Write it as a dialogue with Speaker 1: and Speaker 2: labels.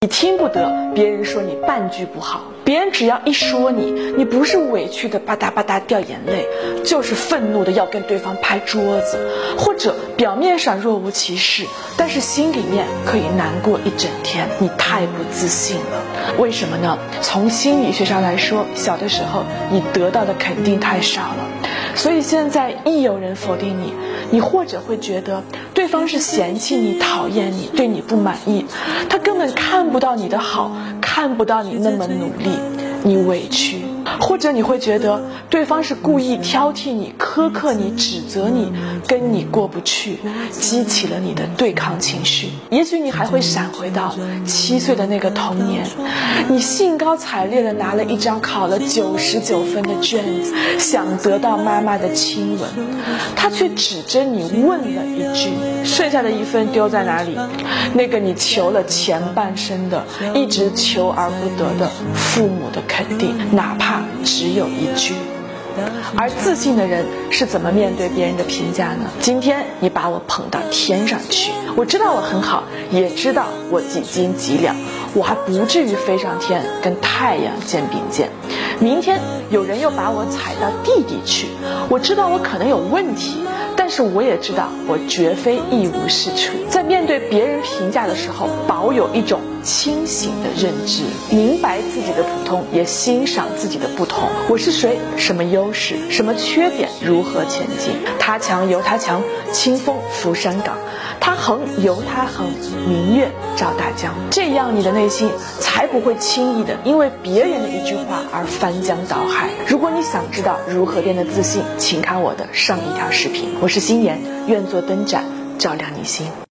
Speaker 1: 你听不得别人说你半句不好，别人只要一说你，你不是委屈的吧嗒吧嗒掉眼泪，就是愤怒的要跟对方拍桌子，或者表面上若无其事，但是心里面可以难过一整天。你太不自信了，为什么呢？从心理学上来说，小的时候你得到的肯定太少了，所以现在一有人否定你，你或者会觉得对方是嫌弃你、讨厌你、对你不满意，他根本看。不到你的好，看不到你那么努力，你委屈，或者你会觉得对方是故意挑剔你、苛刻你、指责你，跟你过不去，激起了你的对抗情绪。也许你还会闪回到七岁的那个童年，你兴高采烈的拿了一张考了九十九分的卷子，想得到妈妈的亲吻，他却指着你问了一句：“剩下的一分丢在哪里？”那个你求了前半生的，一直求而不得的父母的肯定，哪怕只有一句。而自信的人是怎么面对别人的评价呢？今天你把我捧到天上去，我知道我很好，也知道我几斤几两，我还不至于飞上天跟太阳肩并肩。明天有人又把我踩到地底去，我知道我可能有问题。但是我也知道，我绝非一无是处。在面对别人评价的时候，保有一种清醒的认知，明白自己的普通，也欣赏自己的不同。我是谁？什么优势？什么缺点？如何前进？他强由他强，清风拂山岗；他横由他横，明月照大江。这样，你的内心才不会轻易的因为别人的一句话而翻江倒海。如果你想知道如何变得自信，请看我的上一条视频。我是是。心言愿做灯盏，照亮你心。